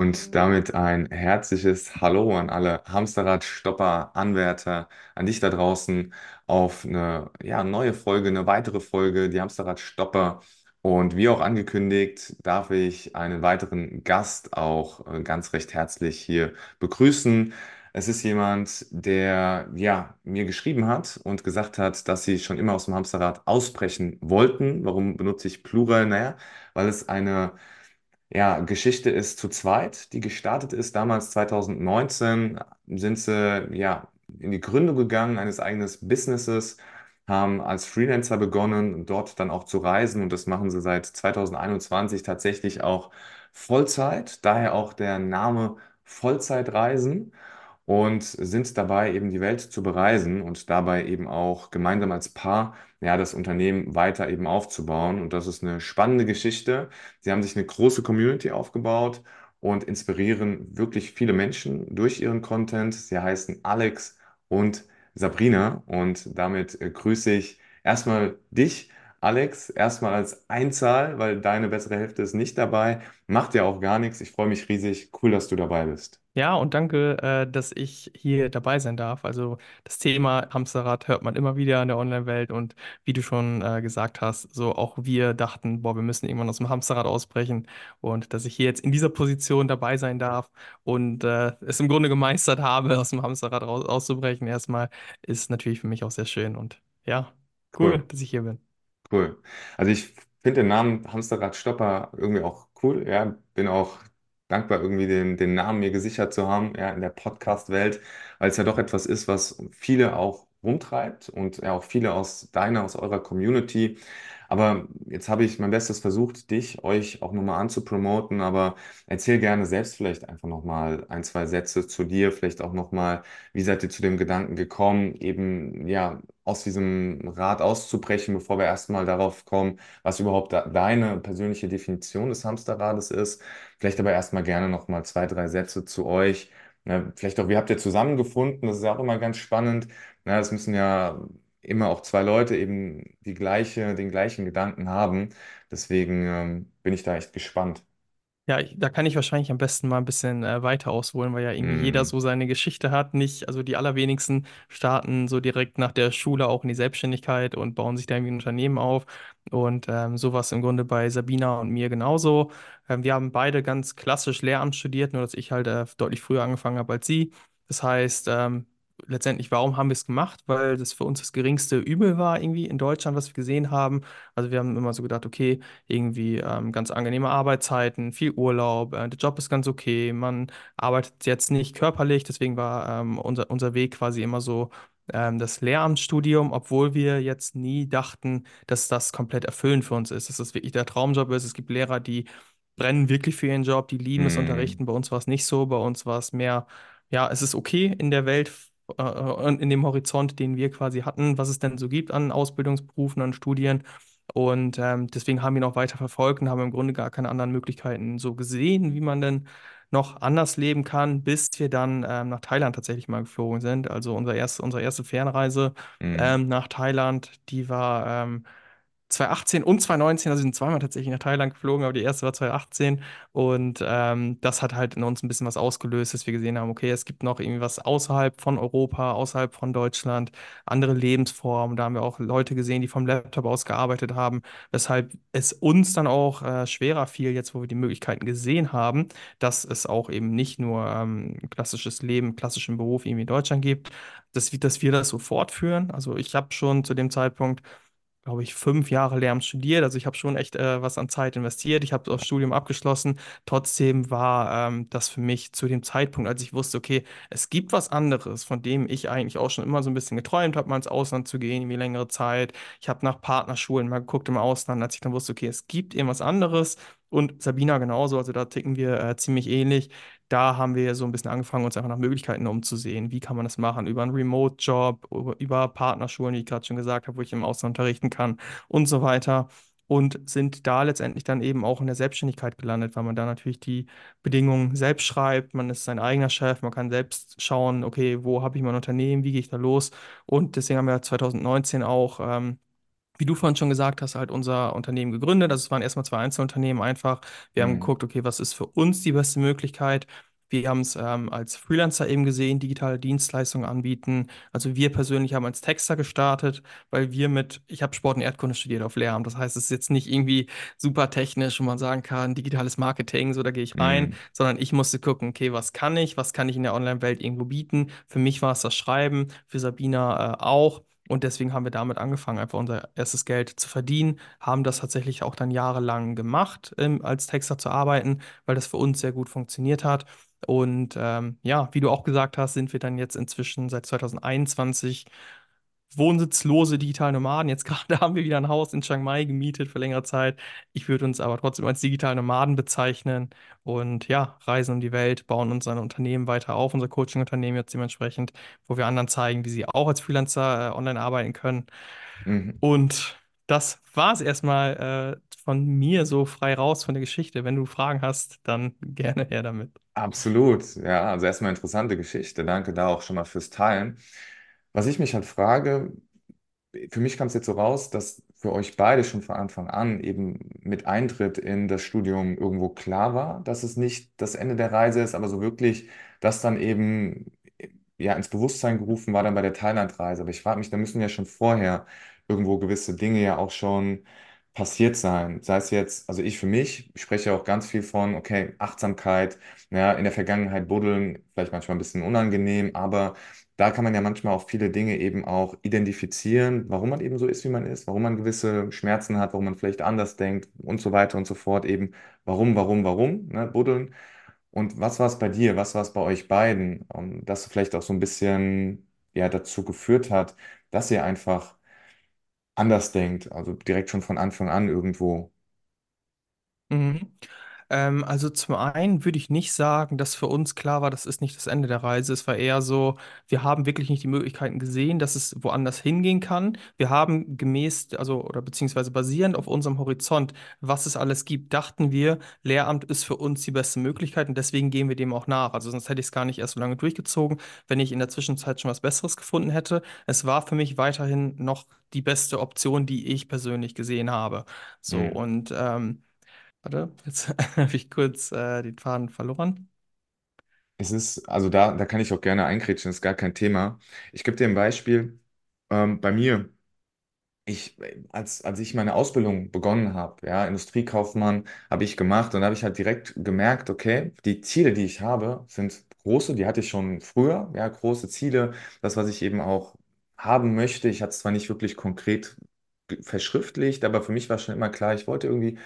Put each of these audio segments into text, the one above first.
Und damit ein herzliches Hallo an alle Hamsterrad-Stopper, Anwärter, an dich da draußen auf eine ja, neue Folge, eine weitere Folge, die Hamsterrad-Stopper. Und wie auch angekündigt, darf ich einen weiteren Gast auch äh, ganz recht herzlich hier begrüßen. Es ist jemand, der ja mir geschrieben hat und gesagt hat, dass sie schon immer aus dem Hamsterrad ausbrechen wollten. Warum benutze ich Plural? Naja, weil es eine ja, Geschichte ist zu zweit, die gestartet ist. Damals 2019 sind sie ja in die Gründung gegangen eines eigenen Businesses, haben als Freelancer begonnen, dort dann auch zu reisen und das machen sie seit 2021 tatsächlich auch Vollzeit. Daher auch der Name Vollzeitreisen und sind dabei eben die Welt zu bereisen und dabei eben auch gemeinsam als Paar ja, das Unternehmen weiter eben aufzubauen. Und das ist eine spannende Geschichte. Sie haben sich eine große Community aufgebaut und inspirieren wirklich viele Menschen durch ihren Content. Sie heißen Alex und Sabrina und damit äh, grüße ich erstmal dich. Alex, erstmal als Einzahl, weil deine bessere Hälfte ist nicht dabei. Macht ja auch gar nichts. Ich freue mich riesig. Cool, dass du dabei bist. Ja, und danke, äh, dass ich hier dabei sein darf. Also das Thema Hamsterrad hört man immer wieder in der Online-Welt und wie du schon äh, gesagt hast, so auch wir dachten, boah, wir müssen irgendwann aus dem Hamsterrad ausbrechen und dass ich hier jetzt in dieser Position dabei sein darf und äh, es im Grunde gemeistert habe, aus dem Hamsterrad raus auszubrechen, erstmal ist natürlich für mich auch sehr schön und ja, cool, Cool. dass ich hier bin. Cool. Also ich finde den Namen Hamsterrad Stopper irgendwie auch cool. Ja, bin auch dankbar, irgendwie den, den Namen mir gesichert zu haben, ja, in der Podcast-Welt, weil es ja doch etwas ist, was viele auch rumtreibt und ja auch viele aus deiner, aus eurer Community. Aber jetzt habe ich mein Bestes versucht, dich, euch auch nochmal anzupromoten, aber erzähl gerne selbst vielleicht einfach nochmal ein, zwei Sätze zu dir, vielleicht auch nochmal, wie seid ihr zu dem Gedanken gekommen, eben ja aus diesem Rad auszubrechen, bevor wir erstmal darauf kommen, was überhaupt deine persönliche Definition des Hamsterrades ist. Vielleicht aber erstmal gerne nochmal zwei, drei Sätze zu euch. Ne, vielleicht auch, wie habt ihr zusammengefunden? Das ist ja auch immer ganz spannend. Ne, es müssen ja immer auch zwei Leute eben die gleiche, den gleichen Gedanken haben. Deswegen ähm, bin ich da echt gespannt. Ja, ich, da kann ich wahrscheinlich am besten mal ein bisschen äh, weiter ausholen, weil ja irgendwie jeder Mm, so seine Geschichte hat. Nicht, also die allerwenigsten starten so direkt nach der Schule auch in die Selbstständigkeit und bauen sich da irgendwie ein Unternehmen auf. Und ähm, sowas im Grunde bei Sabina und mir genauso. Ähm, wir haben beide ganz klassisch Lehramt studiert, nur dass ich halt äh, deutlich früher angefangen habe als sie. Das heißt, ähm, letztendlich, warum haben wir es gemacht? Weil das für uns das geringste Übel war irgendwie in Deutschland, was wir gesehen haben. Also wir haben immer so gedacht, okay, irgendwie ähm, ganz angenehme Arbeitszeiten, viel Urlaub, äh, der Job ist ganz okay, man arbeitet jetzt nicht körperlich, deswegen war ähm, unser, unser Weg quasi immer so ähm, das Lehramtsstudium, obwohl wir jetzt nie dachten, dass das komplett erfüllend für uns ist, dass das wirklich der Traumjob ist. Es gibt Lehrer, die brennen wirklich für ihren Job, die lieben es mm, unterrichten. Bei uns war es nicht so, bei uns war es mehr, ja, es ist okay in der Welt. Äh, und In dem Horizont, den wir quasi hatten, was es denn so gibt an Ausbildungsberufen, an Studien. Und ähm, deswegen haben wir noch weiter verfolgt und haben im Grunde gar keine anderen Möglichkeiten so gesehen, wie man denn noch anders leben kann, bis wir dann ähm, nach Thailand tatsächlich mal geflogen sind. Also unser erste, unsere erste Fernreise mm, ähm, nach Thailand, die war ähm, 2018 und 2019, also sind zweimal tatsächlich nach Thailand geflogen, aber die erste war 2018 und ähm, das hat halt in uns ein bisschen was ausgelöst, dass wir gesehen haben, okay, es gibt noch irgendwie was außerhalb von Europa, außerhalb von Deutschland, andere Lebensformen. Da haben wir auch Leute gesehen, die vom Laptop aus gearbeitet haben, weshalb es uns dann auch äh, schwerer fiel, jetzt wo wir die Möglichkeiten gesehen haben, dass es auch eben nicht nur ähm, klassisches Leben, klassischen Beruf irgendwie in Deutschland gibt, dass, dass wir das so fortführen. Also ich habe schon zu dem Zeitpunkt glaube ich, fünf Jahre Lehramt studiert. Also ich habe schon echt äh, was an Zeit investiert. Ich habe das Studium abgeschlossen. Trotzdem war ähm, das für mich zu dem Zeitpunkt, als ich wusste, okay, es gibt was anderes, von dem ich eigentlich auch schon immer so ein bisschen geträumt habe, mal ins Ausland zu gehen, wie längere Zeit. Ich habe nach Partnerschulen mal geguckt im Ausland, als ich dann wusste, okay, es gibt irgendwas anderes. Und Sabina genauso, also da ticken wir äh, ziemlich ähnlich da haben wir so ein bisschen angefangen, uns einfach nach Möglichkeiten umzusehen. Wie kann man das machen? Über einen Remote-Job, über Partnerschulen, wie ich gerade schon gesagt habe, wo ich im Ausland unterrichten kann und so weiter. Und sind da letztendlich dann eben auch in der Selbstständigkeit gelandet, weil man da natürlich die Bedingungen selbst schreibt. Man ist sein eigener Chef, man kann selbst schauen, okay, wo habe ich mein Unternehmen, wie gehe ich da los? Und deswegen haben wir 2019 auch ähm, wie du vorhin schon gesagt hast, halt unser Unternehmen gegründet. Also es waren erstmal zwei Einzelunternehmen einfach. Wir haben Mhm. geguckt, okay, was ist für uns die beste Möglichkeit? Wir haben es ähm, als Freelancer eben gesehen, digitale Dienstleistungen anbieten. Also wir persönlich haben als Texter gestartet, weil wir mit, ich habe Sport und Erdkunde studiert auf Lehramt. Das heißt, es ist jetzt nicht irgendwie super technisch, wo man sagen kann, digitales Marketing, so da gehe ich rein, Mhm. sondern ich musste gucken, okay, was kann ich, was kann ich in der Online-Welt irgendwo bieten? Für mich war es das Schreiben, für Sabina äh, auch. Und deswegen haben wir damit angefangen, einfach unser erstes Geld zu verdienen, haben das tatsächlich auch dann jahrelang gemacht, ähm, als Texter zu arbeiten, weil das für uns sehr gut funktioniert hat. Und ähm, ja, wie du auch gesagt hast, sind wir dann jetzt inzwischen seit 2021 wohnsitzlose digitale Nomaden. Jetzt gerade haben wir wieder ein Haus in Chiang Mai gemietet für längere Zeit. Ich würde uns aber trotzdem als digitale Nomaden bezeichnen und ja, reisen um die Welt, bauen unser Unternehmen weiter auf, unser Coaching-Unternehmen jetzt dementsprechend, wo wir anderen zeigen, wie sie auch als Freelancer äh, online arbeiten können. Mhm. Und das war es erstmal äh, von mir so frei raus von der Geschichte. Wenn du Fragen hast, dann gerne her damit. Absolut, ja, also erstmal interessante Geschichte. Danke da auch schon mal fürs Teilen. Was ich mich halt frage, für mich kam es jetzt so raus, dass für euch beide schon von Anfang an eben mit Eintritt in das Studium irgendwo klar war, dass es nicht das Ende der Reise ist, aber so wirklich, dass dann eben ja ins Bewusstsein gerufen war dann bei der Thailandreise. Aber ich frage mich, da müssen ja schon vorher irgendwo gewisse Dinge ja auch schon passiert sein. Sei es jetzt, also ich für mich, ich spreche auch ganz viel von, okay, Achtsamkeit, ja, in der Vergangenheit buddeln, vielleicht manchmal ein bisschen unangenehm, aber da kann man ja manchmal auch viele Dinge eben auch identifizieren, warum man eben so ist, wie man ist, warum man gewisse Schmerzen hat, warum man vielleicht anders denkt und so weiter und so fort. Eben warum, warum, warum, ne, buddeln. Und was war es bei dir? Was war es bei euch beiden? Um, dass vielleicht auch so ein bisschen ja, dazu geführt hat, dass ihr einfach anders denkt, also direkt schon von Anfang an irgendwo. Mhm. Ähm, also zum einen würde ich nicht sagen, dass für uns klar war, das ist nicht das Ende der Reise. Es war eher so, wir haben wirklich nicht die Möglichkeiten gesehen, dass es woanders hingehen kann. Wir haben gemäß, also oder beziehungsweise basierend auf unserem Horizont, was es alles gibt, dachten wir, Lehramt ist für uns die beste Möglichkeit und deswegen gehen wir dem auch nach. Also sonst hätte ich es gar nicht erst so lange durchgezogen, wenn ich in der Zwischenzeit schon was Besseres gefunden hätte. Es war für mich weiterhin noch die beste Option, die ich persönlich gesehen habe. So Hm. und ähm, Warte, jetzt habe ich kurz äh, den Faden verloren. Es ist, also da, da kann ich auch gerne einkrätschen, ist gar kein Thema. Ich gebe dir ein Beispiel. Ähm, bei mir. ich, als, als ich meine Ausbildung begonnen habe, ja, Industriekaufmann habe ich gemacht und habe ich halt direkt gemerkt, okay, die Ziele, die ich habe, sind große, die hatte ich schon früher, ja, große Ziele, das, was ich eben auch haben möchte. Ich hatte es zwar nicht wirklich konkret verschriftlicht, aber für mich war schon immer klar, ich wollte irgendwie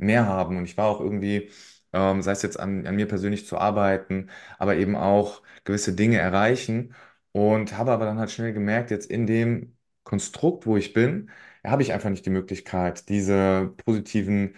mehr haben und ich war auch irgendwie, ähm, sei es jetzt an, an mir persönlich zu arbeiten, aber eben auch gewisse Dinge erreichen und habe aber dann halt schnell gemerkt, jetzt in dem Konstrukt, wo ich bin, habe ich einfach nicht die Möglichkeit, diese positiven,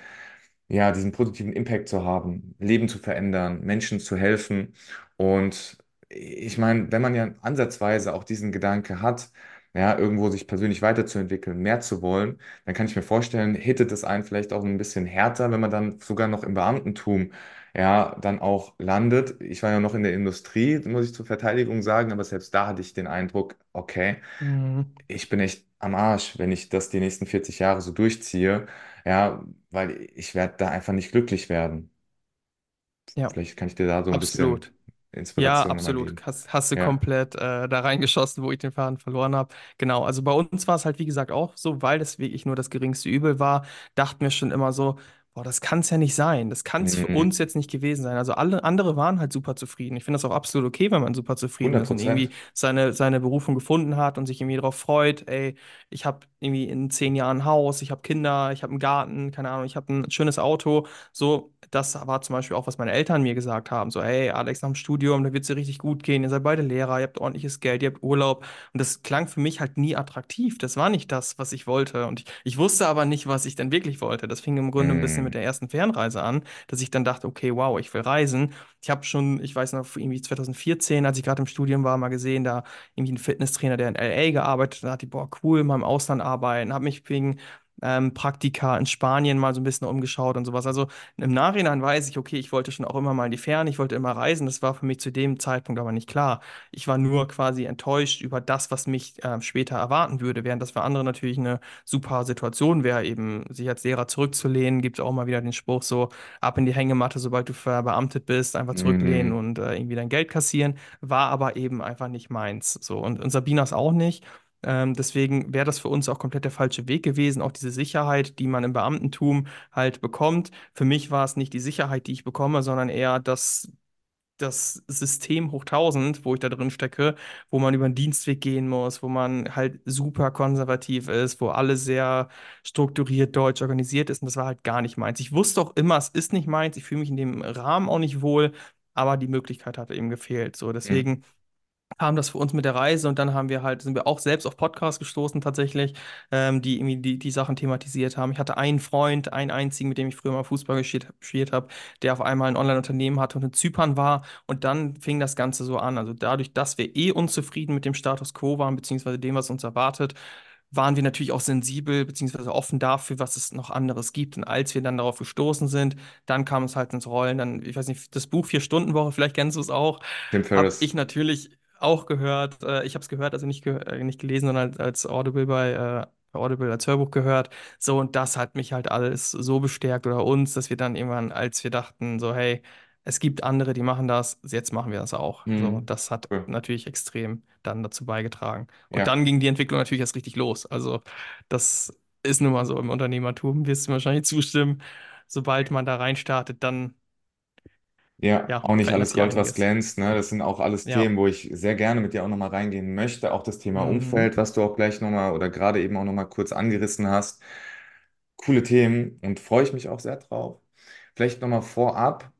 ja, diesen positiven Impact zu haben, Leben zu verändern, Menschen zu helfen. Und ich meine, wenn man ja ansatzweise auch diesen Gedanke hat, ja, irgendwo sich persönlich weiterzuentwickeln, mehr zu wollen, dann kann ich mir vorstellen, hittet es einen vielleicht auch ein bisschen härter, wenn man dann sogar noch im Beamtentum ja, dann auch landet. Ich war ja noch in der Industrie, muss ich zur Verteidigung sagen, aber selbst da hatte ich den Eindruck, okay, Mhm. ich bin echt am Arsch, wenn ich das die nächsten 40 Jahre so durchziehe, ja, weil ich werde da einfach nicht glücklich werden. Ja, Vielleicht kann ich dir da so ein bisschen absolut. Ja, absolut. Hast, hast du Ja. komplett äh, da reingeschossen, wo ich den Faden verloren habe. Genau, also bei uns war es halt, wie gesagt, auch so, weil das wirklich nur das geringste Übel war, dachten wir schon immer so, boah, das kann es ja nicht sein. Das kann es für Mhm. uns jetzt nicht gewesen sein. Also alle andere waren halt super zufrieden. Ich finde das auch absolut okay, wenn man super zufrieden 100 ist und irgendwie seine, seine Berufung gefunden hat und sich irgendwie darauf freut, ey, ich habe irgendwie in zehn Jahren ein Haus, ich habe Kinder, ich habe einen Garten, keine Ahnung, ich habe ein schönes Auto. So, das war zum Beispiel auch, was meine Eltern mir gesagt haben. So, hey, Alex, nach dem Studium, da wird es dir richtig gut gehen. Ihr seid beide Lehrer, ihr habt ordentliches Geld, ihr habt Urlaub. Und das klang für mich halt nie attraktiv. Das war nicht das, was ich wollte. Und ich, ich wusste aber nicht, was ich denn wirklich wollte. Das fing im Grunde ein bisschen mit Mhm. der ersten Fernreise an, dass ich dann dachte, okay, wow, ich will reisen. Ich habe schon, ich weiß noch, irgendwie 2014, als ich gerade im Studium war, mal gesehen, da irgendwie ein Fitnesstrainer, der in LA gearbeitet hat, dachte ich, boah, cool, mal im Ausland arbeiten, habe mich wegen ähm, Praktika in Spanien mal so ein bisschen umgeschaut und sowas. Also im Nachhinein weiß ich, okay, ich wollte schon auch immer mal in die Ferne, ich wollte immer reisen. Das war für mich zu dem Zeitpunkt aber nicht klar. Ich war nur quasi enttäuscht über das, was mich äh, später erwarten würde, während das für andere natürlich eine super Situation wäre, eben sich als Lehrer zurückzulehnen. Gibt es auch mal wieder den Spruch so, ab in die Hängematte, sobald du verbeamtet bist, einfach zurücklehnen Mhm. und äh, irgendwie dein Geld kassieren. War aber eben einfach nicht meins. So, und, und Sabinas auch nicht. Ähm, deswegen wäre das für uns auch komplett der falsche Weg gewesen. Auch diese Sicherheit, die man im Beamtentum halt bekommt. Für mich war es nicht die Sicherheit, die ich bekomme, sondern eher das, das System hoch 1000, wo ich da drin stecke, wo man über den Dienstweg gehen muss, wo man halt super konservativ ist, wo alles sehr strukturiert deutsch organisiert ist. Und das war halt gar nicht meins. Ich wusste auch immer, es ist nicht meins. Ich fühle mich in dem Rahmen auch nicht wohl, aber die Möglichkeit hat eben gefehlt. So, Mhm. Kam das für uns mit der Reise und dann haben wir halt, sind wir auch selbst auf Podcasts gestoßen tatsächlich, ähm, die irgendwie die, die Sachen thematisiert haben. Ich hatte einen Freund, einen einzigen, mit dem ich früher mal Fußball gespielt, gespielt habe, der auf einmal ein Online-Unternehmen hatte und in Zypern war und dann fing das Ganze so an. Also dadurch, dass wir eh unzufrieden mit dem Status quo waren, beziehungsweise dem, was uns erwartet, waren wir natürlich auch sensibel beziehungsweise offen dafür, was es noch anderes gibt. Und als wir dann darauf gestoßen sind, dann kam es halt ins Rollen. Dann, ich weiß nicht, das Buch Vier-Stunden-Woche, vielleicht kennst du es auch Tim Ferriss. ich natürlich auch gehört. Äh, ich habe es gehört, also nicht, ge äh, nicht gelesen, sondern als, Audible bei, äh, Audible als Hörbuch gehört. So, und das hat mich halt alles so bestärkt oder uns, dass wir dann irgendwann, als wir dachten, so, hey, es gibt andere, die machen das, jetzt machen wir das auch. So, Mhm. das hat Cool. natürlich extrem dann dazu beigetragen. Und Ja. dann ging die Entwicklung natürlich erst richtig los. Also, das ist nun mal so im Unternehmertum, wirst du wahrscheinlich zustimmen. Sobald man da reinstartet, dann, Ja, ja, auch nicht alles Gold, was einiges. glänzt. Ne? Das sind auch alles Ja. Themen, wo ich sehr gerne mit dir auch nochmal reingehen möchte. Auch das Thema Mhm. Umfeld, was du auch gleich nochmal oder gerade eben auch nochmal kurz angerissen hast. Coole Themen und freue ich mich auch sehr drauf. Vielleicht nochmal vorab,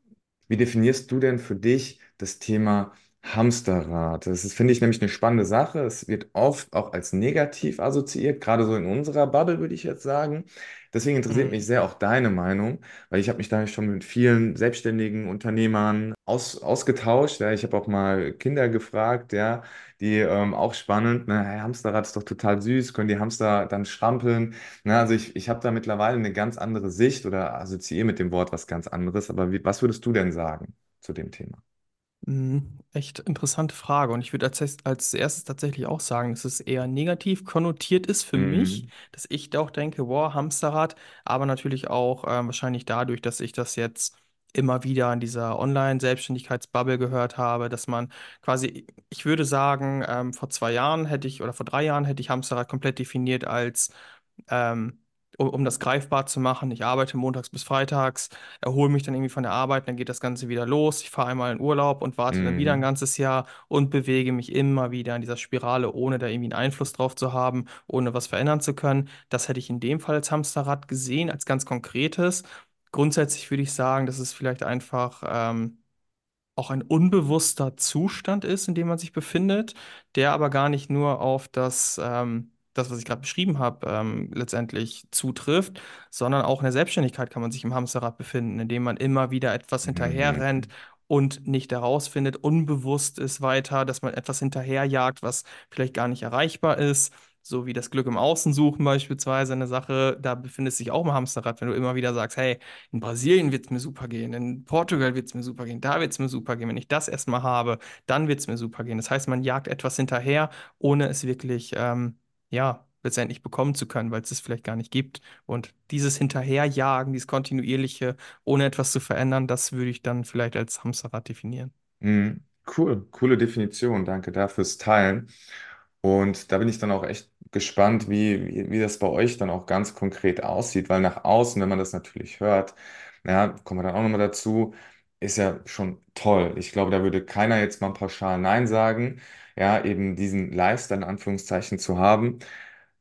wie definierst du denn für dich das Thema Hamsterrad? Das ist, finde ich, nämlich eine spannende Sache. Es wird oft auch als negativ assoziiert, gerade so in unserer Bubble, würde ich jetzt sagen. Deswegen interessiert mich Mhm. sehr auch deine Meinung, weil ich habe mich da schon mit vielen selbstständigen Unternehmern aus, ausgetauscht. Ja, ich habe auch mal Kinder gefragt, ja, die ähm, auch spannend, ne, hey, Hamsterrad ist doch total süß, können die Hamster dann strampeln? Na, also ich, ich habe da mittlerweile eine ganz andere Sicht oder assoziiere mit dem Wort was ganz anderes. Aber wie, was würdest du denn sagen zu dem Thema? Mhm. Echt interessante Frage. Und ich würde als, als erstes tatsächlich auch sagen, dass es eher negativ konnotiert ist für mich, Mhm. dass ich da auch denke, wow, Hamsterrad, aber natürlich auch ähm, wahrscheinlich dadurch, dass ich das jetzt immer wieder in dieser Online-Selbstständigkeitsbubble gehört habe, dass man quasi, ich würde sagen, ähm, vor zwei Jahren hätte ich oder vor drei Jahren hätte ich Hamsterrad komplett definiert als ähm, um, um das greifbar zu machen. Ich arbeite montags bis freitags, erhole mich dann irgendwie von der Arbeit, dann geht das Ganze wieder los. Ich fahre einmal in Urlaub und warte dann wieder ein Mhm. ganzes Jahr und bewege mich immer wieder in dieser Spirale, ohne da irgendwie einen Einfluss drauf zu haben, ohne was verändern zu können. Das hätte ich in dem Fall als Hamsterrad gesehen, als ganz konkretes. Grundsätzlich würde ich sagen, dass es vielleicht einfach ähm, auch ein unbewusster Zustand ist, in dem man sich befindet, der aber gar nicht nur auf das, ähm, das, was ich gerade beschrieben habe, ähm, letztendlich zutrifft, sondern auch in der Selbstständigkeit kann man sich im Hamsterrad befinden, indem man immer wieder etwas hinterherrennt Mhm. und nicht herausfindet, unbewusst ist weiter, dass man etwas hinterherjagt, was vielleicht gar nicht erreichbar ist. So wie das Glück im Außen suchen beispielsweise eine Sache, da befindet sich auch im Hamsterrad, wenn du immer wieder sagst, hey, in Brasilien wird es mir super gehen, in Portugal wird es mir super gehen, da wird es mir super gehen. Wenn ich das erstmal habe, dann wird es mir super gehen. Das heißt, man jagt etwas hinterher, ohne es wirklich, ähm, ja, letztendlich bekommen zu können, weil es es vielleicht gar nicht gibt. Und dieses Hinterherjagen, dieses kontinuierliche, ohne etwas zu verändern, das würde ich dann vielleicht als Hamsterrad definieren. Mhm. Cool, coole Definition. Danke dafür fürs Teilen. Und da bin ich dann auch echt gespannt, wie, wie, wie das bei euch dann auch ganz konkret aussieht, weil nach außen, wenn man das natürlich hört, ja, kommen wir dann auch nochmal dazu, ist ja schon toll. Ich glaube, da würde keiner jetzt mal pauschal Nein sagen, ja, eben diesen Lifestyle in Anführungszeichen zu haben.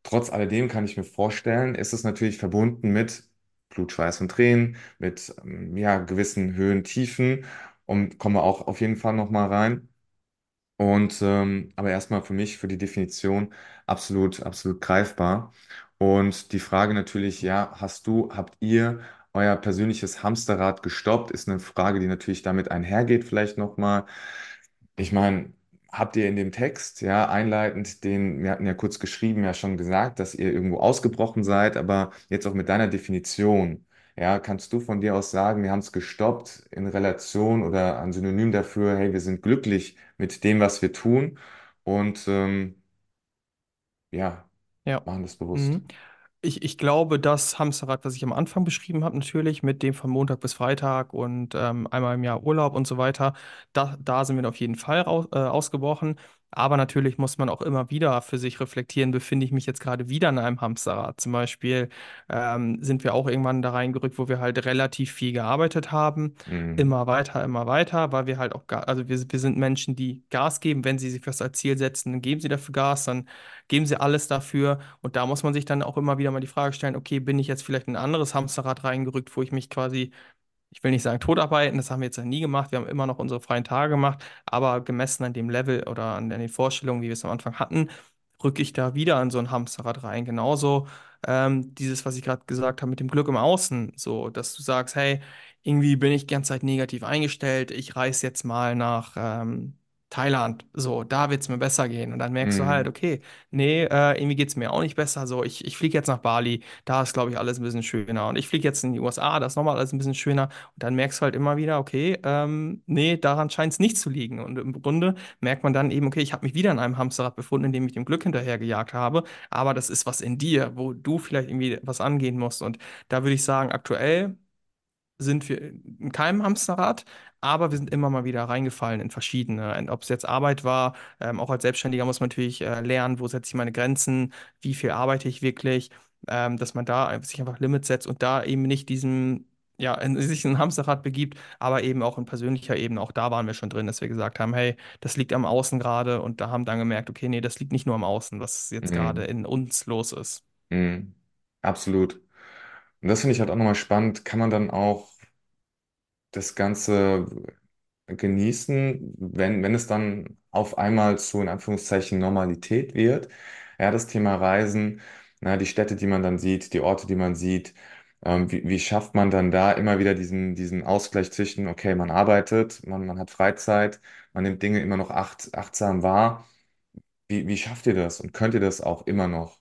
Trotz alledem kann ich mir vorstellen, ist es natürlich verbunden mit Blut, Schweiß und Tränen, mit ähm, ja, gewissen Höhen, Tiefen und kommen wir auch auf jeden Fall nochmal rein. Und ähm, aber erstmal für mich, für die Definition, absolut, absolut greifbar. Und die Frage natürlich, ja, hast du, habt ihr euer persönliches Hamsterrad gestoppt? Ist eine Frage, die natürlich damit einhergeht, vielleicht nochmal. Ich meine, habt ihr in dem Text, ja, einleitend, den, wir hatten ja kurz geschrieben, ja schon gesagt, dass ihr irgendwo ausgebrochen seid, aber jetzt auch mit deiner Definition, ja, kannst du von dir aus sagen, wir haben es gestoppt in Relation oder ein Synonym dafür, hey, wir sind glücklich mit dem, was wir tun und ähm, ja, Ja. machen das bewusst. Mhm. Ich, ich glaube, das Hamsterrad, was ich am Anfang beschrieben habe, natürlich mit dem von Montag bis Freitag und ähm, einmal im Jahr Urlaub und so weiter, da, da sind wir auf jeden Fall raus, äh, ausgebrochen. Aber natürlich muss man auch immer wieder für sich reflektieren, befinde ich mich jetzt gerade wieder in einem Hamsterrad? Zum Beispiel ähm, sind wir auch irgendwann da reingerückt, wo wir halt relativ viel gearbeitet haben, Mhm. immer weiter, immer weiter, weil wir halt auch, also wir, wir sind Menschen, die Gas geben, wenn sie sich was als Ziel setzen, dann geben sie dafür Gas, dann geben sie alles dafür. Und da muss man sich dann auch immer wieder mal die Frage stellen, okay, bin ich jetzt vielleicht in ein anderes Hamsterrad reingerückt, wo ich mich quasi, ich will nicht sagen totarbeiten, das haben wir jetzt ja nie gemacht, wir haben immer noch unsere freien Tage gemacht, aber gemessen an dem Level oder an, an den Vorstellungen, wie wir es am Anfang hatten, rücke ich da wieder in so ein Hamsterrad rein. Genauso ähm, dieses, was ich gerade gesagt habe mit dem Glück im Außen, so, dass du sagst, hey, irgendwie bin ich die ganze Zeit negativ eingestellt, ich reise jetzt mal nach ähm, Thailand, so, da wird es mir besser gehen. Und dann merkst du halt, Mhm. okay, nee, äh, irgendwie geht es mir auch nicht besser. So, ich, ich fliege jetzt nach Bali, da ist, glaube ich, alles ein bisschen schöner. Und ich fliege jetzt in die USA, da ist nochmal alles ein bisschen schöner. Und dann merkst du halt immer wieder, okay, ähm, nee, daran scheint es nicht zu liegen. Und im Grunde merkt man dann eben, okay, ich habe mich wieder in einem Hamsterrad befunden, in dem ich dem Glück hinterhergejagt habe. Aber das ist was in dir, wo du vielleicht irgendwie was angehen musst. Und da würde ich sagen, aktuell sind wir in keinem Hamsterrad, aber wir sind immer mal wieder reingefallen in verschiedene. Ob es jetzt Arbeit war, ähm, auch als Selbstständiger muss man natürlich äh, lernen, wo setze ich meine Grenzen, wie viel arbeite ich wirklich, ähm, dass man da sich einfach Limits setzt und da eben nicht diesen, ja, in, sich in ein Hamsterrad begibt, aber eben auch in persönlicher Ebene. Auch da waren wir schon drin, dass wir gesagt haben, hey, das liegt am Außen gerade und da haben dann gemerkt, okay, nee, das liegt nicht nur am Außen, was jetzt gerade Mhm. in uns los ist. Mhm. Absolut. Und das finde ich halt auch nochmal spannend. Kann man dann auch das Ganze genießen, wenn, wenn es dann auf einmal zu, in Anführungszeichen, Normalität wird. Ja, das Thema Reisen, na, die Städte, die man dann sieht, die Orte, die man sieht. Ähm, wie, wie schafft man dann da immer wieder diesen, diesen Ausgleich zwischen, okay, man arbeitet, man, man hat Freizeit, man nimmt Dinge immer noch acht, achtsam wahr. Wie, wie schafft ihr das und könnt ihr das auch immer noch?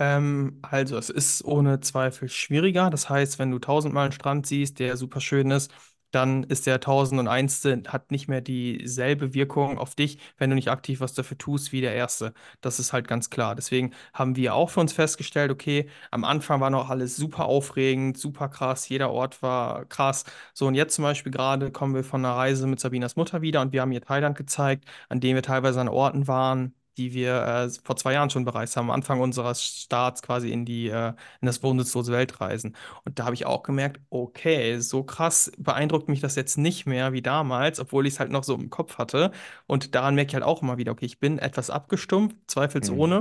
Ähm, also, es ist ohne Zweifel schwieriger. Das heißt, wenn du tausendmal einen Strand siehst, der super schön ist, dann ist der tausendundeinste hat nicht mehr dieselbe Wirkung auf dich, wenn du nicht aktiv was dafür tust, wie der erste. Das ist halt ganz klar. Deswegen haben wir auch für uns festgestellt, okay, am Anfang war noch alles super aufregend, super krass, jeder Ort war krass. So, und jetzt zum Beispiel gerade kommen wir von einer Reise mit Sabinas Mutter wieder und wir haben ihr Thailand gezeigt, an dem wir teilweise an Orten waren die wir äh, vor zwei Jahren schon bereist haben, am Anfang unseres Starts quasi in die, äh, in das wohnsitzlose Weltreisen. Und da habe ich auch gemerkt, okay, so krass beeindruckt mich das jetzt nicht mehr wie damals, obwohl ich es halt noch so im Kopf hatte. Und daran merke ich halt auch immer wieder, okay, ich bin etwas abgestumpft, Mhm.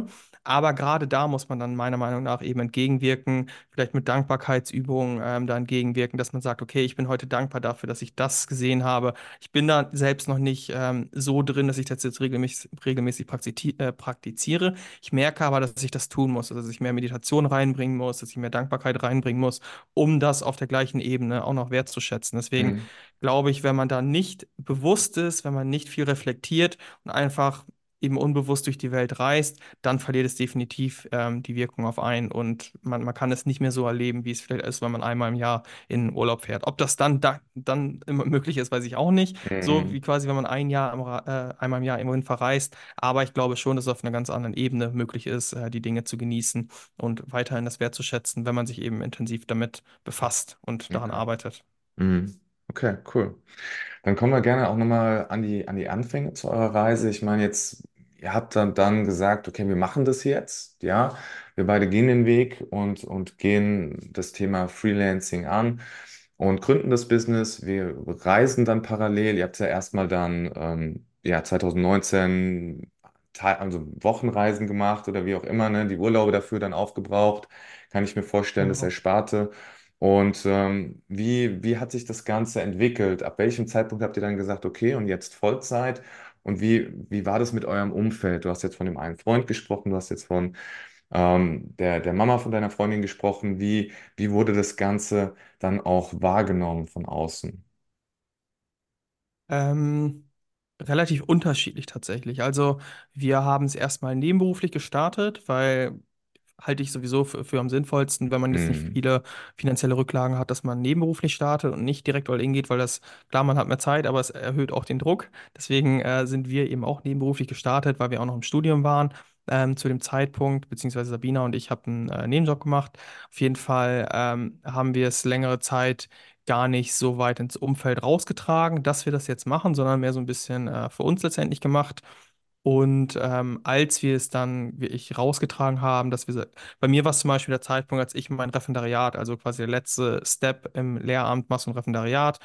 Aber gerade da muss man dann meiner Meinung nach eben entgegenwirken, vielleicht mit Dankbarkeitsübungen ähm, da entgegenwirken, dass man sagt, okay, ich bin heute dankbar dafür, dass ich das gesehen habe. Ich bin da selbst noch nicht ähm, so drin, dass ich das jetzt regelmäßig, regelmäßig äh, praktiziere. Ich merke aber, dass ich das tun muss, also dass ich mehr Meditation reinbringen muss, dass ich mehr Dankbarkeit reinbringen muss, um das auf der gleichen Ebene auch noch wertzuschätzen. Deswegen Mhm. glaube ich, wenn man da nicht bewusst ist, wenn man nicht viel reflektiert und einfach eben unbewusst durch die Welt reist, dann verliert es definitiv ähm, die Wirkung auf einen und man, man kann es nicht mehr so erleben, wie es vielleicht ist, wenn man einmal im Jahr in Urlaub fährt. Ob das dann, da, dann immer möglich ist, weiß ich auch nicht. So wie Mhm. quasi, wenn man ein Jahr am, äh, einmal im Jahr irgendwohin verreist. Aber ich glaube schon, dass es auf einer ganz anderen Ebene möglich ist, äh, die Dinge zu genießen und weiterhin das wertzuschätzen, wenn man sich eben intensiv damit befasst und daran Okay. arbeitet. Mhm. Okay, cool. Dann kommen wir gerne auch nochmal an die, an die Anfänge zu eurer Reise. Ich meine, jetzt, ihr habt dann, dann gesagt, okay, wir machen das jetzt, ja. Wir beide gehen den Weg und, und gehen das Thema Freelancing an und gründen das Business. Wir reisen dann parallel. Ihr habt ja erstmal dann, ähm, ja, 2019 Teil- also Wochenreisen gemacht oder wie auch immer, ne, die Urlaube dafür dann aufgebraucht. Kann ich mir vorstellen, das Genau. Ersparte. Und ähm, wie, wie hat sich das Ganze entwickelt? Ab welchem Zeitpunkt habt ihr dann gesagt, okay, und jetzt Vollzeit? Und wie, wie war das mit eurem Umfeld? Du hast jetzt von dem einen Freund gesprochen, du hast jetzt von ähm, der, der Mama von deiner Freundin gesprochen. Wie, wie wurde das Ganze dann auch wahrgenommen von außen? Ähm, Relativ unterschiedlich tatsächlich. Also wir haben es erstmal nebenberuflich gestartet, weil halte ich sowieso für, für am sinnvollsten, wenn man jetzt nicht Mhm. viele finanzielle Rücklagen hat, dass man nebenberuflich startet und nicht direkt all in geht, weil das, klar, man hat mehr Zeit, aber es erhöht auch den Druck. Deswegen äh, sind wir eben auch nebenberuflich gestartet, weil wir auch noch im Studium waren ähm, zu dem Zeitpunkt, beziehungsweise Sabina und ich haben einen äh, Nebenjob gemacht. Auf jeden Fall ähm, haben wir es längere Zeit gar nicht so weit ins Umfeld rausgetragen, dass wir das jetzt machen, sondern mehr so ein bisschen äh, für uns letztendlich gemacht. Und ähm, als wir es dann wirklich rausgetragen haben, dass wir, bei mir war es zum Beispiel der Zeitpunkt, als ich mein Referendariat, also quasi der letzte Step im Lehramt, machst du ein Referendariat,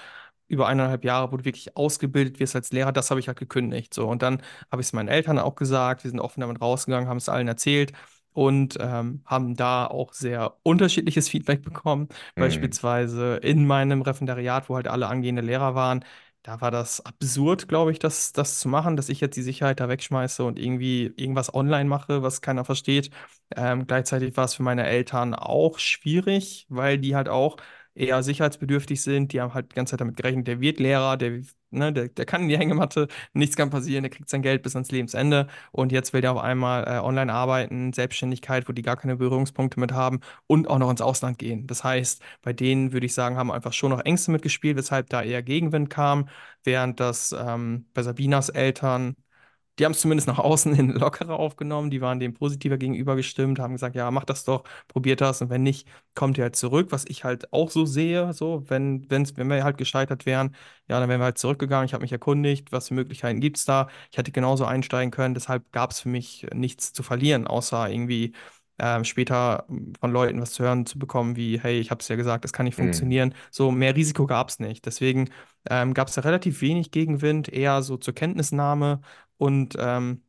über eineinhalb Jahre, wo du wirklich ausgebildet wirst als Lehrer, das habe ich halt gekündigt. So. Und dann habe ich es meinen Eltern auch gesagt, wir sind offen damit rausgegangen, haben es allen erzählt und ähm, haben da auch sehr unterschiedliches Feedback bekommen. Mhm. Beispielsweise in meinem Referendariat, wo halt alle angehende Lehrer waren, da war das absurd, glaube ich, das, das zu machen, dass ich jetzt die Sicherheit da wegschmeiße und irgendwie irgendwas online mache, was keiner versteht. Ähm, gleichzeitig war es für meine Eltern auch schwierig, weil die halt auch eher sicherheitsbedürftig sind. Die haben halt die ganze Zeit damit gerechnet, der wird Lehrer, der, ne, der, der kann in die Hängematte, nichts kann passieren, der kriegt sein Geld bis ans Lebensende. Und jetzt will der auf einmal äh, online arbeiten, Selbstständigkeit, wo die gar keine Berührungspunkte mit haben und auch noch ins Ausland gehen. Das heißt, bei denen würde ich sagen, haben einfach schon noch Ängste mitgespielt, weshalb da eher Gegenwind kam, während das ähm, bei Sabinas Eltern die haben es zumindest nach außen hin lockerer aufgenommen, die waren dem positiver gegenüber gestimmt, haben gesagt, ja, mach das doch, probiert das. Und wenn nicht, kommt ihr halt zurück, was ich halt auch so sehe, so, wenn, wenn's, wenn wir halt gescheitert wären, ja, dann wären wir halt zurückgegangen, ich habe mich erkundigt, was für Möglichkeiten gibt es da, ich hätte genauso einsteigen können, deshalb gab es für mich nichts zu verlieren, außer irgendwie ähm, später von Leuten was zu hören zu bekommen, wie, hey, ich habe es ja gesagt, das kann nicht Mhm. funktionieren, so mehr Risiko gab es nicht, deswegen ähm, gab es da relativ wenig Gegenwind, eher so zur Kenntnisnahme und ähm,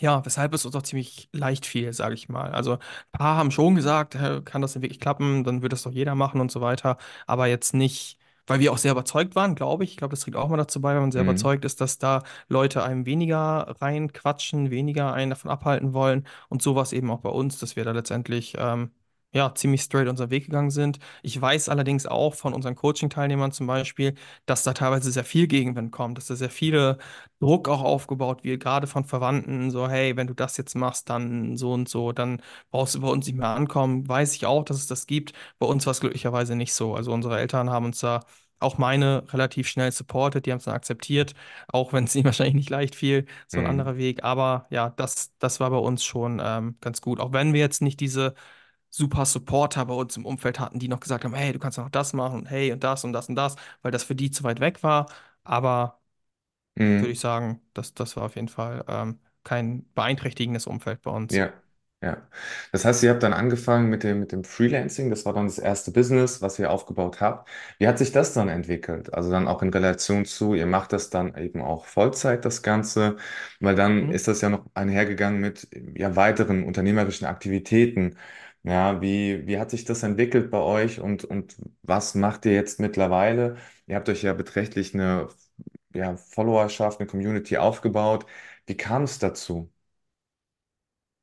ja, weshalb es uns auch ziemlich leicht fiel, sage ich mal. Also ein paar haben schon gesagt, "Hä, kann das denn wirklich klappen? Dann wird das doch jeder machen und so weiter. Aber jetzt nicht, weil wir auch sehr überzeugt waren, glaube ich. Ich glaube, das trägt auch mal dazu bei, wenn man sehr Mhm. überzeugt ist, dass da Leute einem weniger reinquatschen, weniger einen davon abhalten wollen. Und so war es eben auch bei uns, dass wir da letztendlich ähm, ja, ziemlich straight unseren Weg gegangen sind. Ich weiß allerdings auch von unseren Coaching-Teilnehmern zum Beispiel, dass da teilweise sehr viel Gegenwind kommt, dass da sehr viele Druck auch aufgebaut wird, gerade von Verwandten, so, hey, wenn du das jetzt machst, dann so und so, dann brauchst du bei uns nicht mehr ankommen. Weiß ich auch, dass es das gibt. Bei uns war es glücklicherweise nicht so. Also unsere Eltern haben uns da auch meine relativ schnell supportet, die haben es dann akzeptiert, auch wenn es ihnen wahrscheinlich nicht leicht fiel, so ein Mhm. anderer Weg. Aber ja, das, das war bei uns schon ähm, ganz gut. Auch wenn wir jetzt nicht diese super Supporter bei uns im Umfeld hatten, die noch gesagt haben, hey, du kannst noch das machen, hey, und das und das und das, weil das für die zu weit weg war. Aber würde Mhm. ich sagen, das, das war auf jeden Fall ähm, kein beeinträchtigendes Umfeld bei uns. Ja, ja. Das heißt, ihr habt dann angefangen mit dem, mit dem Freelancing. Das war dann das erste Business, was ihr aufgebaut habt. Wie hat sich das dann entwickelt? Also dann auch in Relation zu, ihr macht das dann eben auch Vollzeit, das Ganze, weil dann Mhm. ist das ja noch einhergegangen mit ja, weiteren unternehmerischen Aktivitäten. Ja, wie, wie hat sich das entwickelt bei euch und, und was macht ihr jetzt mittlerweile? Ihr habt euch ja beträchtlich eine ja, Followerschaft, eine Community aufgebaut. Wie kam es dazu?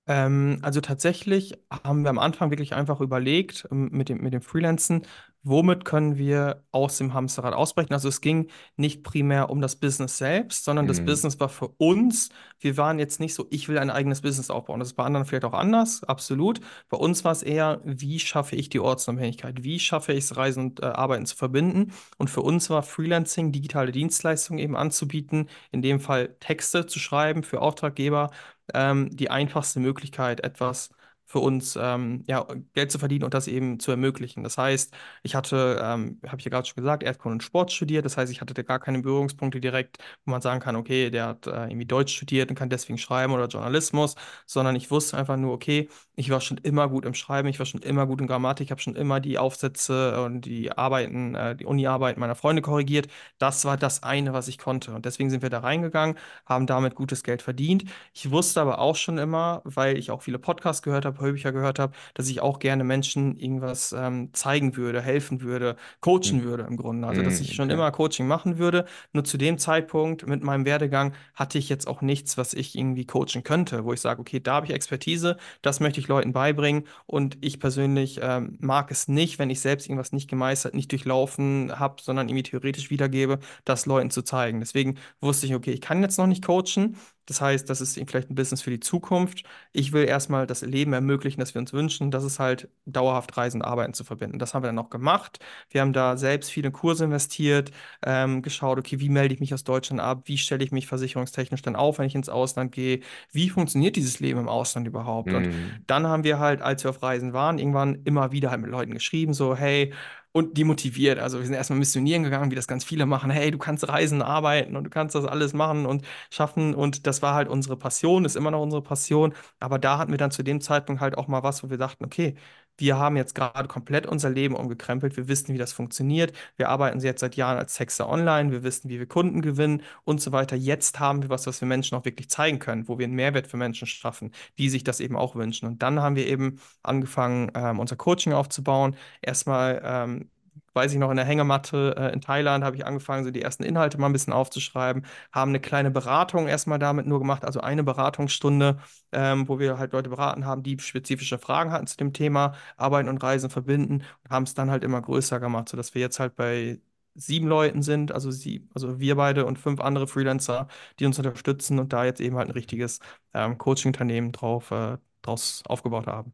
Ähm, also tatsächlich haben wir am Anfang wirklich einfach überlegt, ähm, mit dem, mit dem Freelancen, womit können wir aus dem Hamsterrad ausbrechen. Also es ging nicht primär um das Business selbst, sondern das Mhm. Business war für uns. Wir waren jetzt nicht so, ich will ein eigenes Business aufbauen. Das ist bei anderen vielleicht auch anders, absolut. Bei uns war es eher, wie schaffe ich die Ortsunabhängigkeit? Wie schaffe ich es, Reisen und äh, Arbeiten zu verbinden? Und für uns war Freelancing, digitale Dienstleistungen eben anzubieten, in dem Fall Texte zu schreiben für Auftraggeber ähm, die einfachste Möglichkeit, etwas für uns ähm, ja, Geld zu verdienen und das eben zu ermöglichen. Das heißt, ich hatte, ähm, habe ich ja gerade schon gesagt, Erdkunde und Sport studiert. Das heißt, ich hatte gar keine Berührungspunkte direkt, wo man sagen kann, okay, der hat äh, irgendwie Deutsch studiert und kann deswegen schreiben oder Journalismus, sondern ich wusste einfach nur, okay, ich war schon immer gut im Schreiben, ich war schon immer gut in Grammatik, habe schon immer die Aufsätze und die Arbeiten, äh, die Uni-Arbeiten meiner Freunde korrigiert. Das war das eine, was ich konnte. Und deswegen sind wir da reingegangen, haben damit gutes Geld verdient. Ich wusste aber auch schon immer, weil ich auch viele Podcasts gehört habe, paar Hörbücher gehört habe, dass ich auch gerne Menschen irgendwas ähm, zeigen würde, helfen würde, coachen Mhm. würde im Grunde. Also, dass ich Mhm. schon Okay. immer Coaching machen würde. Nur zu dem Zeitpunkt mit meinem Werdegang hatte ich jetzt auch nichts, was ich irgendwie coachen könnte, wo ich sage, okay, da habe ich Expertise, das möchte ich Leuten beibringen. Und ich persönlich ähm, mag es nicht, wenn ich selbst irgendwas nicht gemeistert, nicht durchlaufen habe, sondern irgendwie theoretisch wiedergebe, das Leuten zu zeigen. Deswegen wusste ich, okay, ich kann jetzt noch nicht coachen. Das heißt, das ist vielleicht ein Business für die Zukunft. Ich will erstmal das Leben ermöglichen, das wir uns wünschen. Das ist halt dauerhaft Reisen und Arbeiten zu verbinden. Das haben wir dann auch gemacht. Wir haben da selbst viele Kurse investiert, ähm, geschaut, okay, wie melde ich mich aus Deutschland ab? Wie stelle ich mich versicherungstechnisch dann auf, wenn ich ins Ausland gehe? Wie funktioniert dieses Leben im Ausland überhaupt? Und Mhm. dann haben wir halt, als wir auf Reisen waren, irgendwann immer wieder halt mit Leuten geschrieben, so, hey, und die motiviert. Also wir sind erstmal missionieren gegangen, wie das ganz viele machen. Hey, du kannst reisen, arbeiten und du kannst das alles machen und schaffen. Und das war halt unsere Passion, ist immer noch unsere Passion. Aber da hatten wir dann zu dem Zeitpunkt halt auch mal was, wo wir dachten, okay, wir haben jetzt gerade komplett unser Leben umgekrempelt. Wir wissen, wie das funktioniert. Wir arbeiten jetzt seit Jahren als Texter online. Wir wissen, wie wir Kunden gewinnen und so weiter. Jetzt haben wir was, was wir Menschen auch wirklich zeigen können, wo wir einen Mehrwert für Menschen schaffen, die sich das eben auch wünschen. Und dann haben wir eben angefangen, ähm, unser Coaching aufzubauen. Erstmal ähm, weiß ich noch, in der Hängematte äh, in Thailand habe ich angefangen, so die ersten Inhalte mal ein bisschen aufzuschreiben, haben eine kleine Beratung erstmal damit nur gemacht, also eine Beratungsstunde, ähm, wo wir halt Leute beraten haben, die spezifische Fragen hatten zu dem Thema Arbeiten und Reisen verbinden und haben es dann halt immer größer gemacht, sodass wir jetzt halt bei sieben Leuten sind, also sie, also wir beide und fünf andere Freelancer, die uns unterstützen und da jetzt eben halt ein richtiges ähm, Coaching-Unternehmen drauf, äh, draus aufgebaut haben.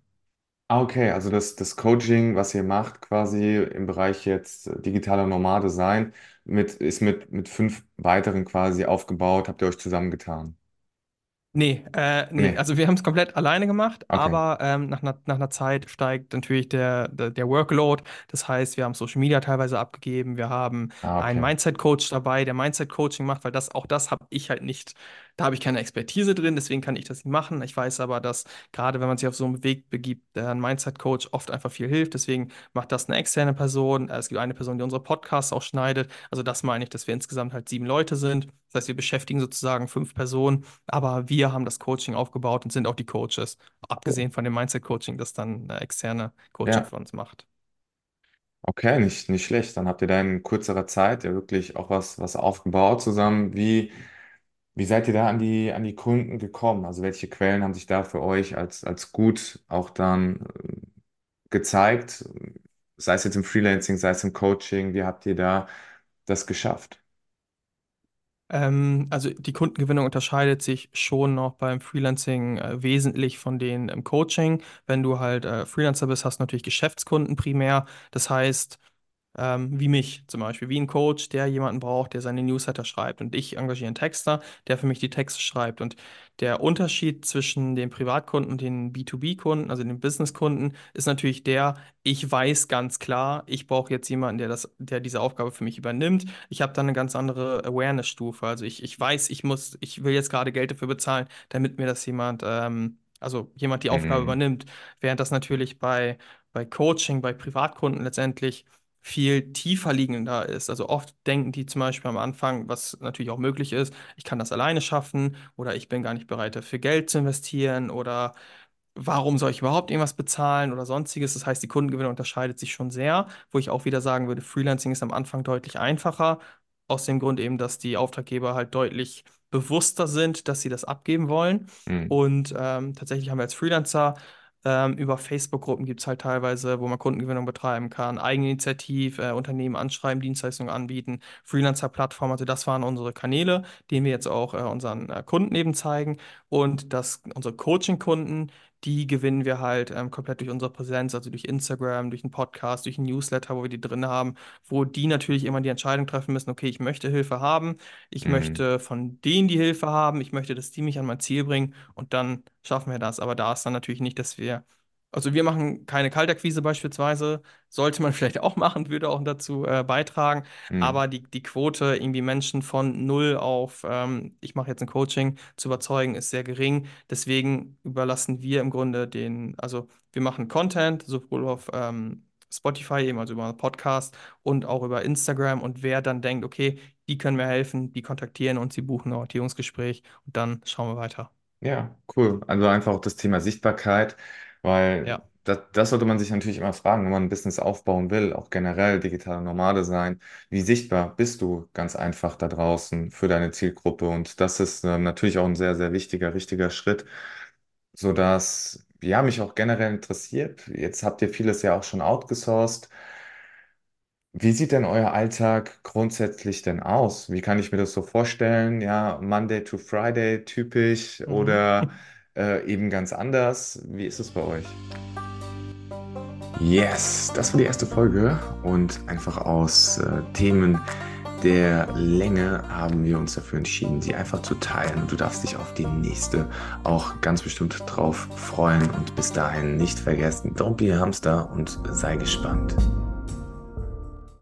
Ah, okay, also das, das Coaching, was ihr macht, quasi im Bereich jetzt äh, digitaler Nomade sein, mit, ist mit, mit fünf weiteren quasi aufgebaut, habt ihr euch zusammengetan? Nee, äh, nee, Nee, also wir haben es komplett alleine gemacht, okay. aber ähm, nach, einer- nach einer Zeit steigt natürlich der, der, der Workload. Das heißt, wir haben Social Media teilweise abgegeben, wir haben Ah, einen okay. Mindset-Coach dabei, der Mindset-Coaching macht, weil das auch das habe ich halt nicht, da habe ich keine Expertise drin, deswegen kann ich das nicht machen. Ich weiß aber, dass gerade wenn man sich auf so einen Weg begibt, der ein Mindset-Coach oft einfach viel hilft. Deswegen macht das eine externe Person. Es gibt eine Person, die unsere Podcasts auch schneidet. Also das meine ich, dass wir insgesamt halt sieben Leute sind. Das heißt, wir beschäftigen sozusagen fünf Personen. Aber wir haben das Coaching aufgebaut und sind auch die Coaches. Abgesehen von dem Mindset-Coaching, das dann eine externe Coaching Ja, für uns macht. okay, nicht, nicht schlecht. Dann habt ihr da in kürzerer Zeit ja wirklich auch was, was aufgebaut zusammen. Wie, wie seid ihr da an die, an die Kunden gekommen? Also welche Quellen haben sich da für euch als, als gut auch dann äh, gezeigt? Sei es jetzt im Freelancing, sei es im Coaching, wie habt ihr da das geschafft? Ähm, also die Kundengewinnung unterscheidet sich schon noch beim Freelancing äh, wesentlich von denen im Coaching. Wenn du halt äh, Freelancer bist, hast du natürlich Geschäftskunden primär. Das heißt, ähm, wie mich zum Beispiel, wie ein Coach, der jemanden braucht, der seine Newsletter schreibt. Und ich engagiere einen Texter, der für mich die Texte schreibt. Und der Unterschied zwischen den Privatkunden und den B2B-Kunden, also den Business-Kunden, ist natürlich der, ich weiß ganz klar, ich brauche jetzt jemanden, der das, der diese Aufgabe für mich übernimmt. Ich habe dann eine ganz andere Awareness-Stufe. Also ich, ich weiß, ich muss, ich will jetzt gerade Geld dafür bezahlen, damit mir das jemand, ähm, also jemand die Aufgabe Mhm. übernimmt. Während das natürlich bei, bei Coaching, bei Privatkunden letztendlich viel tiefer liegender ist. Also oft denken die zum Beispiel am Anfang, was natürlich auch möglich ist, ich kann das alleine schaffen oder ich bin gar nicht bereit dafür Geld zu investieren oder warum soll ich überhaupt irgendwas bezahlen oder sonstiges. Das heißt, die Kundengewinnung unterscheidet sich schon sehr, wo ich auch wieder sagen würde, Freelancing ist am Anfang deutlich einfacher, aus dem Grund eben, dass die Auftraggeber halt deutlich bewusster sind, dass sie das abgeben wollen. Mhm. Und ähm, tatsächlich haben wir als Freelancer ähm, über Facebook-Gruppen gibt es halt teilweise, wo man Kundengewinnung betreiben kann, Eigeninitiativ, äh, Unternehmen anschreiben, Dienstleistungen anbieten, Freelancer-Plattformen. Also das waren unsere Kanäle, denen wir jetzt auch äh, unseren äh, Kunden eben zeigen. Und das, unsere Coaching-Kunden, die gewinnen wir halt ähm, komplett durch unsere Präsenz, also durch Instagram, durch einen Podcast, durch einen Newsletter, wo wir die drin haben, wo die natürlich immer die Entscheidung treffen müssen, okay, ich möchte Hilfe haben, ich Mhm. möchte von denen die Hilfe haben, ich möchte, dass die mich an mein Ziel bringen und dann schaffen wir das. Aber da ist dann natürlich nicht, dass wir, also wir machen keine Kaltakquise beispielsweise, sollte man vielleicht auch machen, würde auch dazu äh, beitragen, Mhm. aber die, die Quote, irgendwie Menschen von null auf, ähm, ich mache jetzt ein Coaching, zu überzeugen, ist sehr gering. Deswegen überlassen wir im Grunde den, also wir machen Content, sowohl auf ähm, Spotify eben, also über Podcast und auch über Instagram. Und wer dann denkt, okay, die können mir helfen, die kontaktieren uns, sie buchen ein Orientierungsgespräch und dann schauen wir weiter. Ja, cool. Also einfach auch das Thema Sichtbarkeit. Weil Ja. das, das sollte man sich natürlich immer fragen, wenn man ein Business aufbauen will, auch generell digitaler Nomade sein. Wie sichtbar bist du ganz einfach da draußen für deine Zielgruppe? Und das ist ähm, natürlich auch ein sehr, sehr wichtiger, richtiger Schritt, sodass, ja, mich auch generell interessiert. Jetzt habt ihr vieles ja auch schon outgesourced. Wie sieht denn euer Alltag grundsätzlich denn aus? Wie kann ich mir das so vorstellen? Ja, Monday to Friday typisch Mhm. oder äh, eben ganz anders? Wie ist es bei euch? Yes, das war die erste Folge und einfach aus äh, Themen der Länge haben wir uns dafür entschieden, sie einfach zu teilen. Du darfst dich auf die nächste auch ganz bestimmt drauf freuen und bis dahin nicht vergessen, don't be a Hamster und sei gespannt.